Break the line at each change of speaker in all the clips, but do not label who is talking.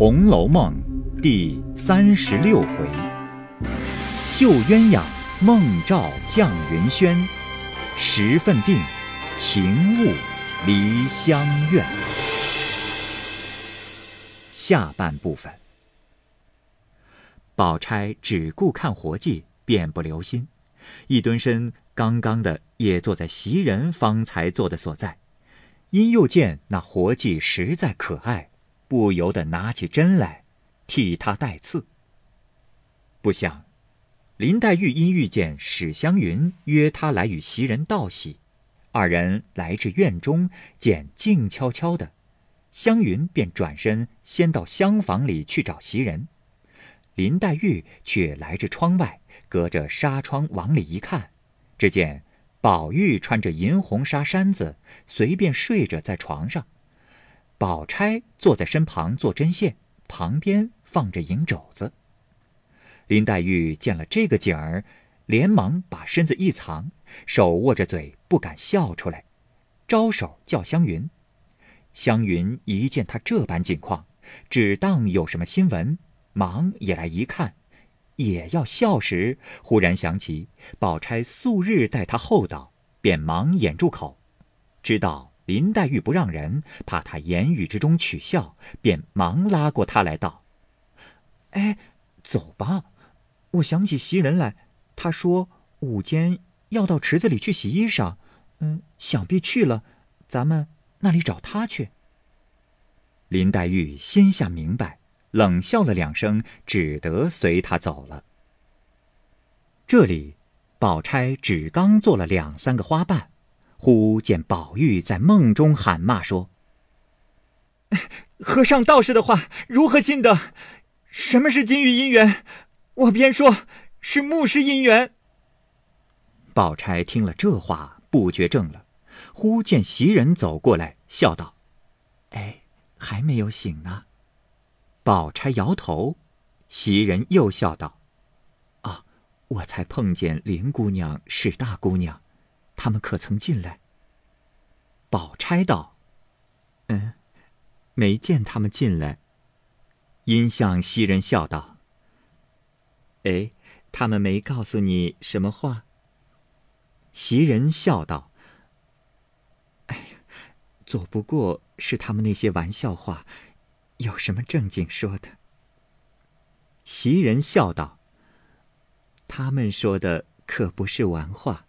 红楼梦》第三十六回：绣鸳鸯梦照绛云轩，十分定，情误离香院。下半部分，宝钗只顾看活计，便不留心，一蹲身，刚刚的也坐在袭人方才坐的所在。因又见那活计实在可爱，不由得拿起针来，替他带刺。不想，林黛玉因遇见史湘云，约他来与袭人道喜，二人来至院中，见静悄悄的，湘云便转身先到厢房里去找袭人，林黛玉却来至窗外，隔着纱窗往里一看，只见。宝玉穿着银红纱衫子，随便睡着在床上。宝钗坐在身旁做针线，旁边放着银肘子。林黛玉见了这个景儿，连忙把身子一藏，手握着嘴不敢笑出来，招手叫湘云。湘云一见她这般景况，只当有什么新闻，忙也来一看。也要笑时，忽然想起宝钗素日待他厚道，便忙掩住口。知道林黛玉不让人，怕她言语之中取笑，便忙拉过她来道：“哎，走吧，我想起袭人来，她说午间要到池子里去洗衣裳，嗯，想必去了，咱们那里找她去。”林黛玉心下明白。冷笑了两声，只得随他走了。这里，宝钗只刚做了两三个花瓣，忽见宝玉在梦中喊骂说：“
和尚道士的话如何信得？什么是金玉姻缘？我偏说是木氏姻缘。”
宝钗听了这话，不觉怔了。忽见袭人走过来，笑道：“哎，还没有醒呢。”宝钗摇头，袭人又笑道：“啊，我才碰见林姑娘、史大姑娘，他们可曾进来？”宝钗道：“嗯，没见他们进来。”因向袭人笑道：“哎，他们没告诉你什么话？”袭人笑道：“哎呀，左不过是他们那些玩笑话。”有什么正经说的？袭人笑道：“他们说的可不是玩话，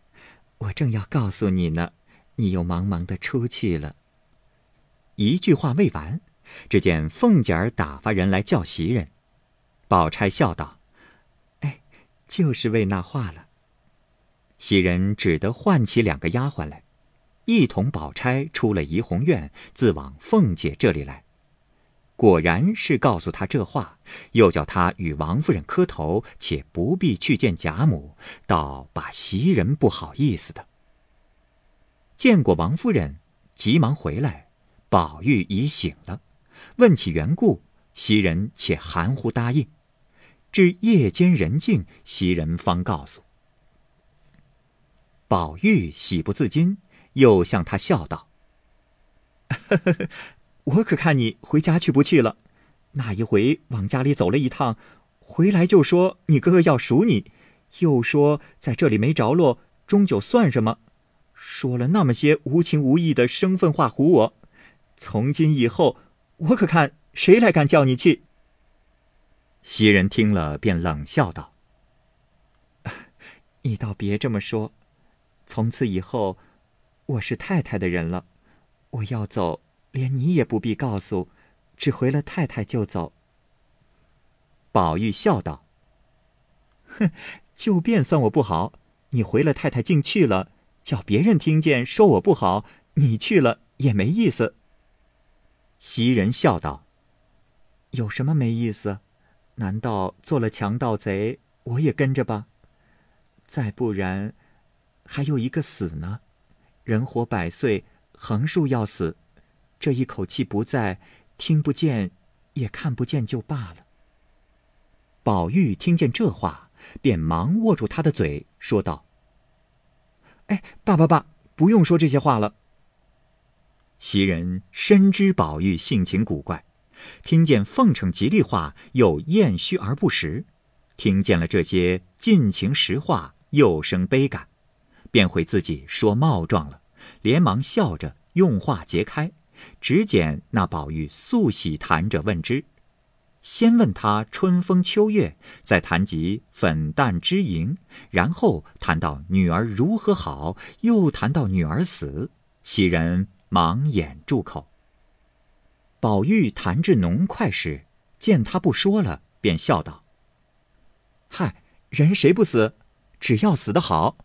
我正要告诉你呢，你又忙忙的出去了。”一句话未完，只见凤姐儿打发人来叫袭人。宝钗笑道：“哎，就是为那话了。”袭人只得唤起两个丫鬟来，一同宝钗出了怡红院，自往凤姐这里来。果然是告诉他这话，又叫他与王夫人磕头，且不必去见贾母，倒把袭人不好意思的。见过王夫人，急忙回来，宝玉已醒了，问起缘故，袭人且含糊答应。至夜间人静，袭人方告诉。宝玉喜不自禁，又向他笑道：“呵呵呵。”我可看你回家去不去了？那一回往家里走了一趟，回来就说你哥哥要赎你，又说在这里没着落，终究算什么？说了那么些无情无义的生分话唬我。从今以后，我可看谁来敢叫你去？袭人听了，便冷笑道：“ 你倒别这么说，从此以后，我是太太的人了，我要走。”连你也不必告诉，只回了太太就走。宝玉笑道：“哼，就便算我不好，你回了太太竟去了，叫别人听见说我不好，你去了也没意思。”袭人笑道：“有什么没意思？难道做了强盗贼，我也跟着吧？再不然，还有一个死呢，人活百岁，横竖要死。”这一口气不在，听不见，也看不见，就罢了。宝玉听见这话，便忙握住他的嘴，说道：“哎，爸爸爸，不用说这些话了。”袭人深知宝玉性情古怪，听见奉承吉利话，又厌虚而不实；听见了这些尽情实话，又生悲感，便会自己说冒撞了，连忙笑着用话揭开，只见那宝玉素喜谈者问之。先问他春风秋月，再谈及粉淡之盈，然后谈到女儿如何好，又谈到女儿死，袭人忙掩住口。宝玉谈至浓快时，见他不说了，便笑道：“嗨，人谁不死？只要死得好。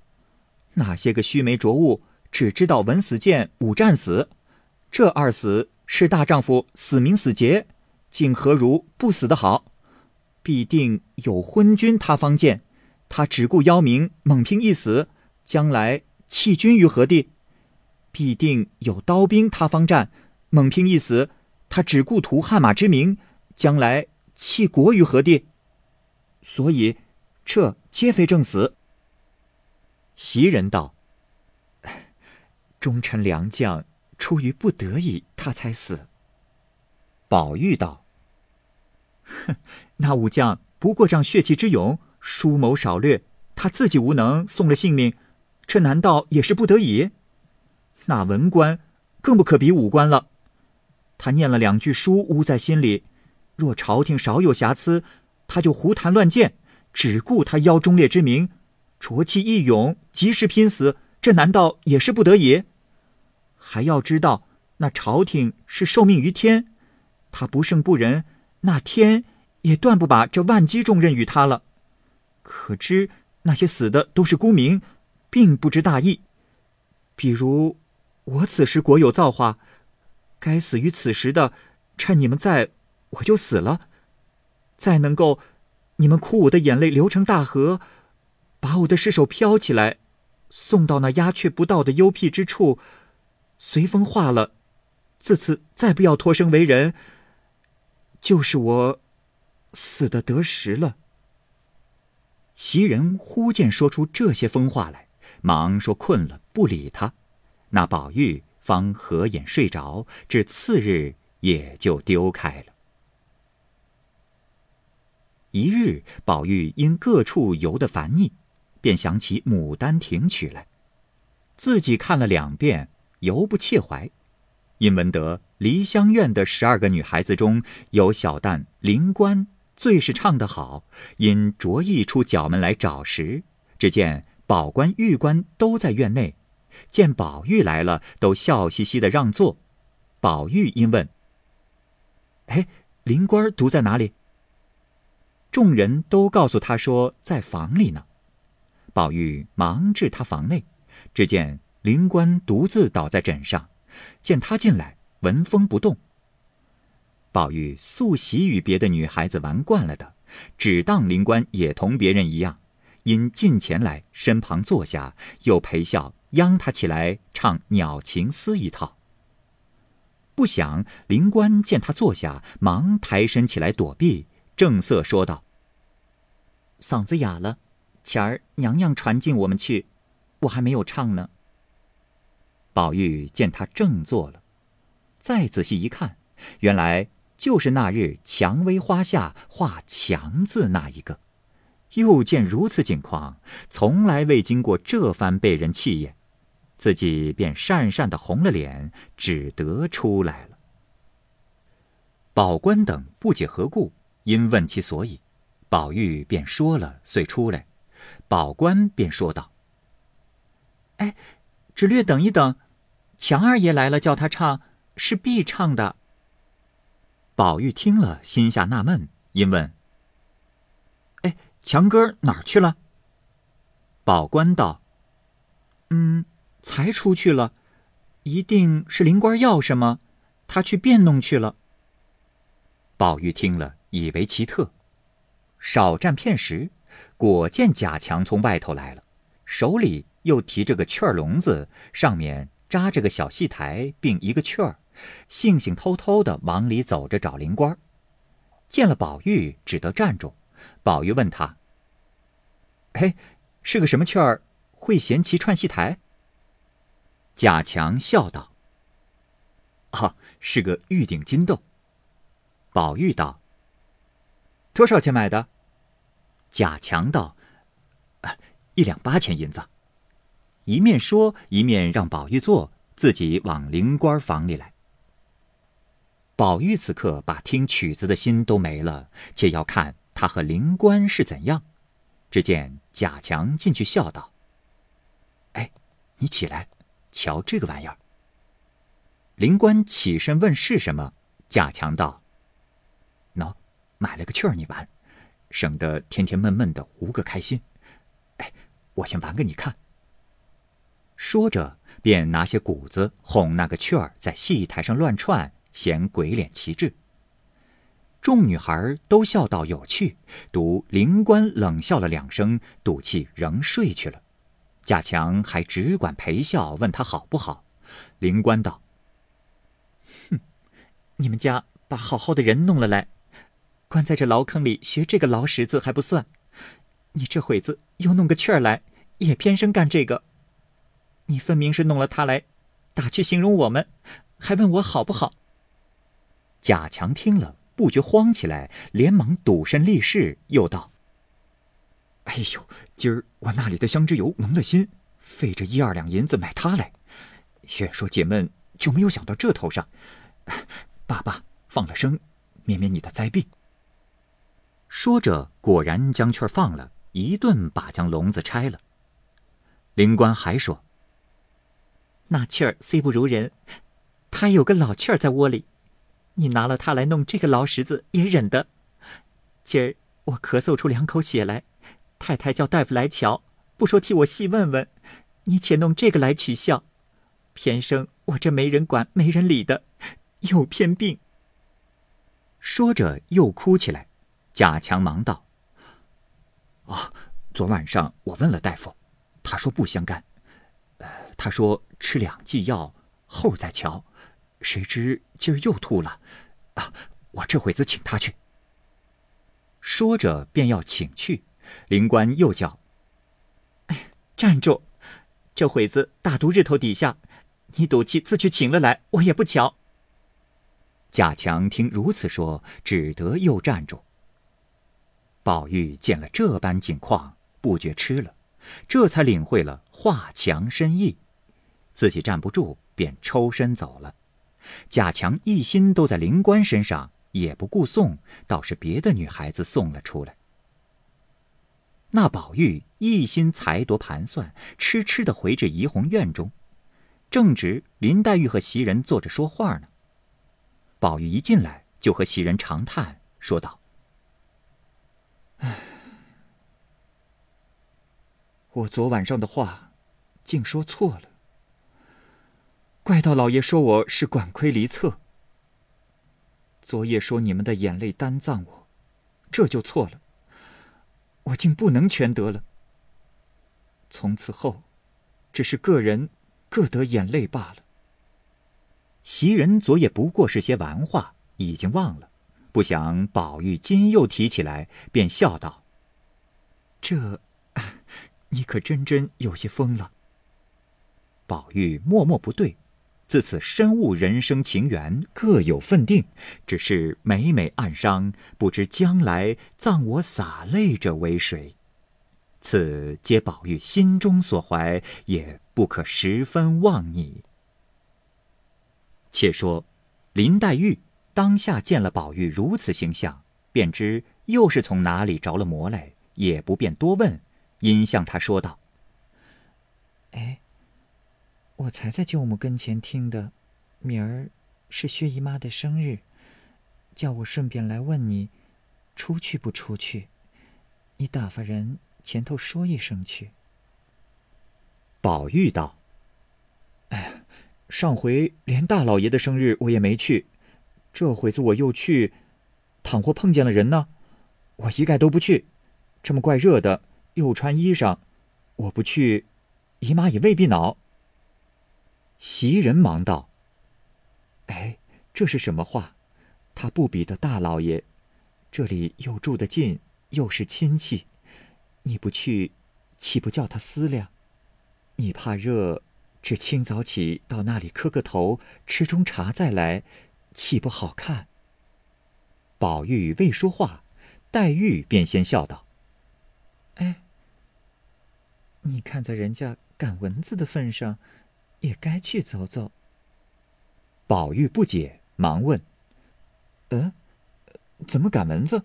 那些个须眉浊物，只知道文死谏，武战死，这二死是大丈夫死名死节。”竟何如不死的好？必定有昏君他方见，他只顾邀名，猛拼一死，将来弃君于何地？必定有刀兵他方战，猛拼一死，他只顾图汗马之名，将来弃国于何地？所以，这皆非正死。袭人道：“ 忠臣良将，出于不得已，他才死。”宝玉道。哼，那武将不过仗血气之勇，疏谋少略，他自己无能，送了性命，这难道也是不得已？那文官更不可比武官了，他念了两句书，捂在心里，若朝廷少有瑕疵，他就胡谈乱谏，只顾他邀忠烈之名，浊气一涌，及时拼死，这难道也是不得已？还要知道，那朝廷是受命于天，他不胜不仁。那天也断不把这万机重任与他了。可知那些死的都是孤名，并不知大义。比如我此时国有造化，该死于此时的，趁你们在，我就死了。再能够，你们哭我的眼泪流成大河，把我的尸首漂起来，送到那鸦雀不到的幽僻之处，随风化了。自此再不要托生为人。就是我死的得时了。袭人忽见说出这些疯话来，忙说困了，不理他。那宝玉方合眼睡着，至次日也就丢开了。一日，宝玉因各处游得烦腻，便想起《牡丹亭》曲来，自己看了两遍，犹不切怀。因闻得梨香院的十二个女孩子中有小旦灵官最是唱得好，因着意出角门来找时，只见宝官、玉官都在院内，见宝玉来了，都笑嘻嘻的让座。宝玉因问：“哎，灵官独在哪里？”众人都告诉他说在房里呢。宝玉忙至他房内，只见灵官独自倒在枕上。见他进来，闻风不动。宝玉素喜与别的女孩子玩惯了的，只当灵官也同别人一样，因近前来身旁坐下，又陪笑央他起来唱《鸟情思》一套。不想灵官见他坐下，忙抬身起来躲避，正色说道：“嗓子哑了，前儿娘娘传进我们去，我还没有唱呢。”宝玉见他正坐了，再仔细一看，原来就是那日蔷薇花下画“强”字那一个。又见如此景况，从来未经过这番被人气焰，自己便讪讪的红了脸，只得出来了。宝官等不解何故，因问其所以，宝玉便说了，遂出来。宝官便说道：“哎，只略等一等。”强二爷来了，叫他唱，是必唱的。宝玉听了，心下纳闷，因问：“哎，强哥哪儿去了？”宝官道：“嗯，才出去了，一定是灵官要什么，他去变弄去了。”宝玉听了，以为奇特，少占片时，果见贾强从外头来了，手里又提着个雀笼子，上面。扎着个小戏台，并一个雀儿，悻悻偷偷的往里走着找灵官见了宝玉，只得站住。宝玉问他：“哎，是个什么雀儿？会衔旗串戏台？”贾强笑道：“啊，是个玉顶金豆。”宝玉道：“
多少钱买的？”
贾强道：“一两八钱银子。”一面说，一面让宝玉坐，自己往灵官房里来。宝玉此刻把听曲子的心都没了，且要看他和灵官是怎样。只见贾强进去笑道：“哎，你起来，瞧这个玩意儿。”灵官起身问是什么，贾强道：“喏，买了个趣儿，你玩，省得天天闷闷的无个开心。哎，我先玩给你看。”说着，便拿些谷子哄那个雀儿在戏台上乱窜。显鬼脸奇志。众女孩都笑道有趣，独灵官冷笑了两声，赌气仍睡去了。贾强还只管陪笑，问他好不好。灵官道：“
哼，你们家把好好的人弄了来，关在这牢坑里学这个牢石子还不算，你这会子又弄个雀儿来，也偏生干这个。你分明是弄了他来，打趣形容我们，还问我好不好。”
贾强听了，不觉慌起来，连忙赌身立誓，又道：“
哎呦，今儿我那里的香脂油蒙了心，费这一二两银子买它来，越说解闷，就没有想到这头上。爸爸放了生，免免你的灾病。”
说着，果然将雀放了，一顿把将笼子拆了。灵官还说：“
那气儿虽不如人，他有个老气儿在窝里。”你拿了他来弄这个牢石子也忍得。今儿我咳嗽出两口血来，太太叫大夫来瞧，不说替我细问问，你且弄这个来取笑。偏生我这没人管没人理的，又偏病。
说着又哭起来。贾强忙道：“
哦，昨晚上我问了大夫，他说不相干。他说吃两剂药后再瞧。”谁知今儿又吐了，啊！我这会子请他去。
说着便要请去，灵官又叫：“
哎，站住！这会子大毒日头底下，你赌气自去请了来，我也不瞧。”
贾强听如此说，只得又站住。宝玉见了这般景况，不觉吃了，这才领会了华强深意，自己站不住，便抽身走了。贾强一心都在灵官身上，也不顾送，倒是别的女孩子送了出来。那宝玉一心裁夺盘算，痴痴的回至怡红院中，正值林黛玉和袭人坐着说话呢。宝玉一进来，就和袭人长叹，说道：“
唉，我昨晚上的话，竟说错了。”怪道老爷说我是管窥离侧。昨夜说你们的眼泪担葬我，这就错了。我竟不能全得了。从此后，只是个人各得眼泪罢了。
袭人昨夜不过是些玩话，已经忘了，不想宝玉今又提起来，便笑道：“
这，你可真真有些疯了。”
宝玉默默不对。自此深悟人生情缘各有分定，只是每每暗伤，不知将来葬我洒泪者为谁？此皆宝玉心中所怀，也不可十分妄拟。且说林黛玉当下见了宝玉如此形象，便知又是从哪里着了魔来，也不便多问，因向他说道：“
哎。”我才在舅母跟前听的，明儿是薛姨妈的生日，叫我顺便来问你，出去不出去？你打发人前头说一声去。
宝玉道：“
哎，上回连大老爷的生日我也没去，这回子我又去，倘或碰见了人呢，我一概都不去。这么怪热的，又穿衣裳，我不去，姨妈也未必恼。”
袭人忙道：“
哎，这是什么话？他不比得大老爷，这里又住得近，又是亲戚，你不去，岂不叫他思量？你怕热，只清早起到那里磕个头，吃盅茶再来，岂不好看？”
宝玉未说话，黛玉便先笑道：“
哎，你看在人家赶蚊子的份上，也该去走走。”
宝玉不解，忙问：“
嗯，怎么赶蚊子？”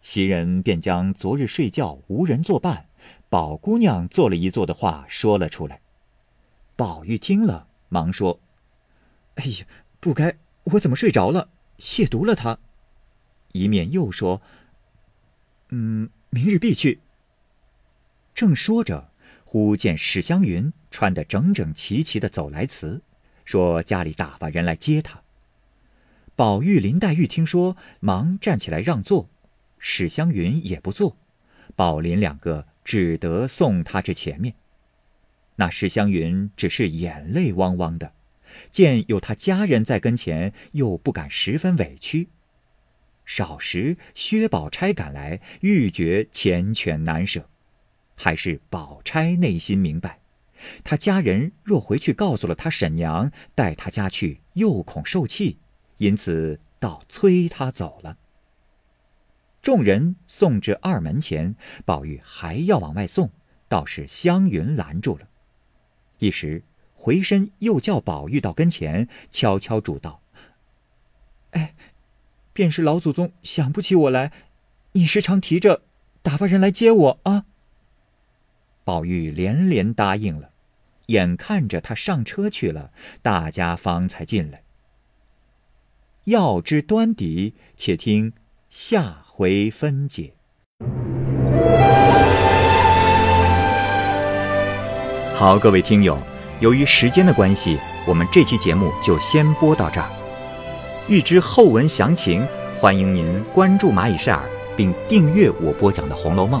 袭人便将昨日睡觉无人作伴，宝姑娘做了一做的话说了出来。宝玉听了，忙说：“
哎呀，不该，我怎么睡着了，亵渎了他。”
一面又说：“嗯，明日必去。”正说着，忽见史湘云穿得整整齐齐的走来辞，说家里打发人来接他。宝玉、林黛玉听说，忙站起来让座，史湘云也不坐，宝林两个只得送他至前面。那史湘云只是眼泪汪汪的，见有他家人在跟前，又不敢十分委屈。少时，薛宝钗赶来，欲觉缱绻难舍。还是宝钗内心明白，他家人若回去告诉了他婶娘，带他家去又恐受气，因此倒催他走了。众人送至二门前，宝玉还要往外送，倒是湘云拦住了。一时回身又叫宝玉到跟前，悄悄嘱道：“
哎，便是老祖宗想不起我来，你时常提着打发人来接我啊。”
宝玉连连答应了，眼看着他上车去了，大家方才进来。要知端底，且听下回分解。好，各位听友，由于时间的关系，我们这期节目就先播到这儿。欲知后文详情，欢迎您关注蚂蚁晒尔，并订阅我播讲的《红楼梦》。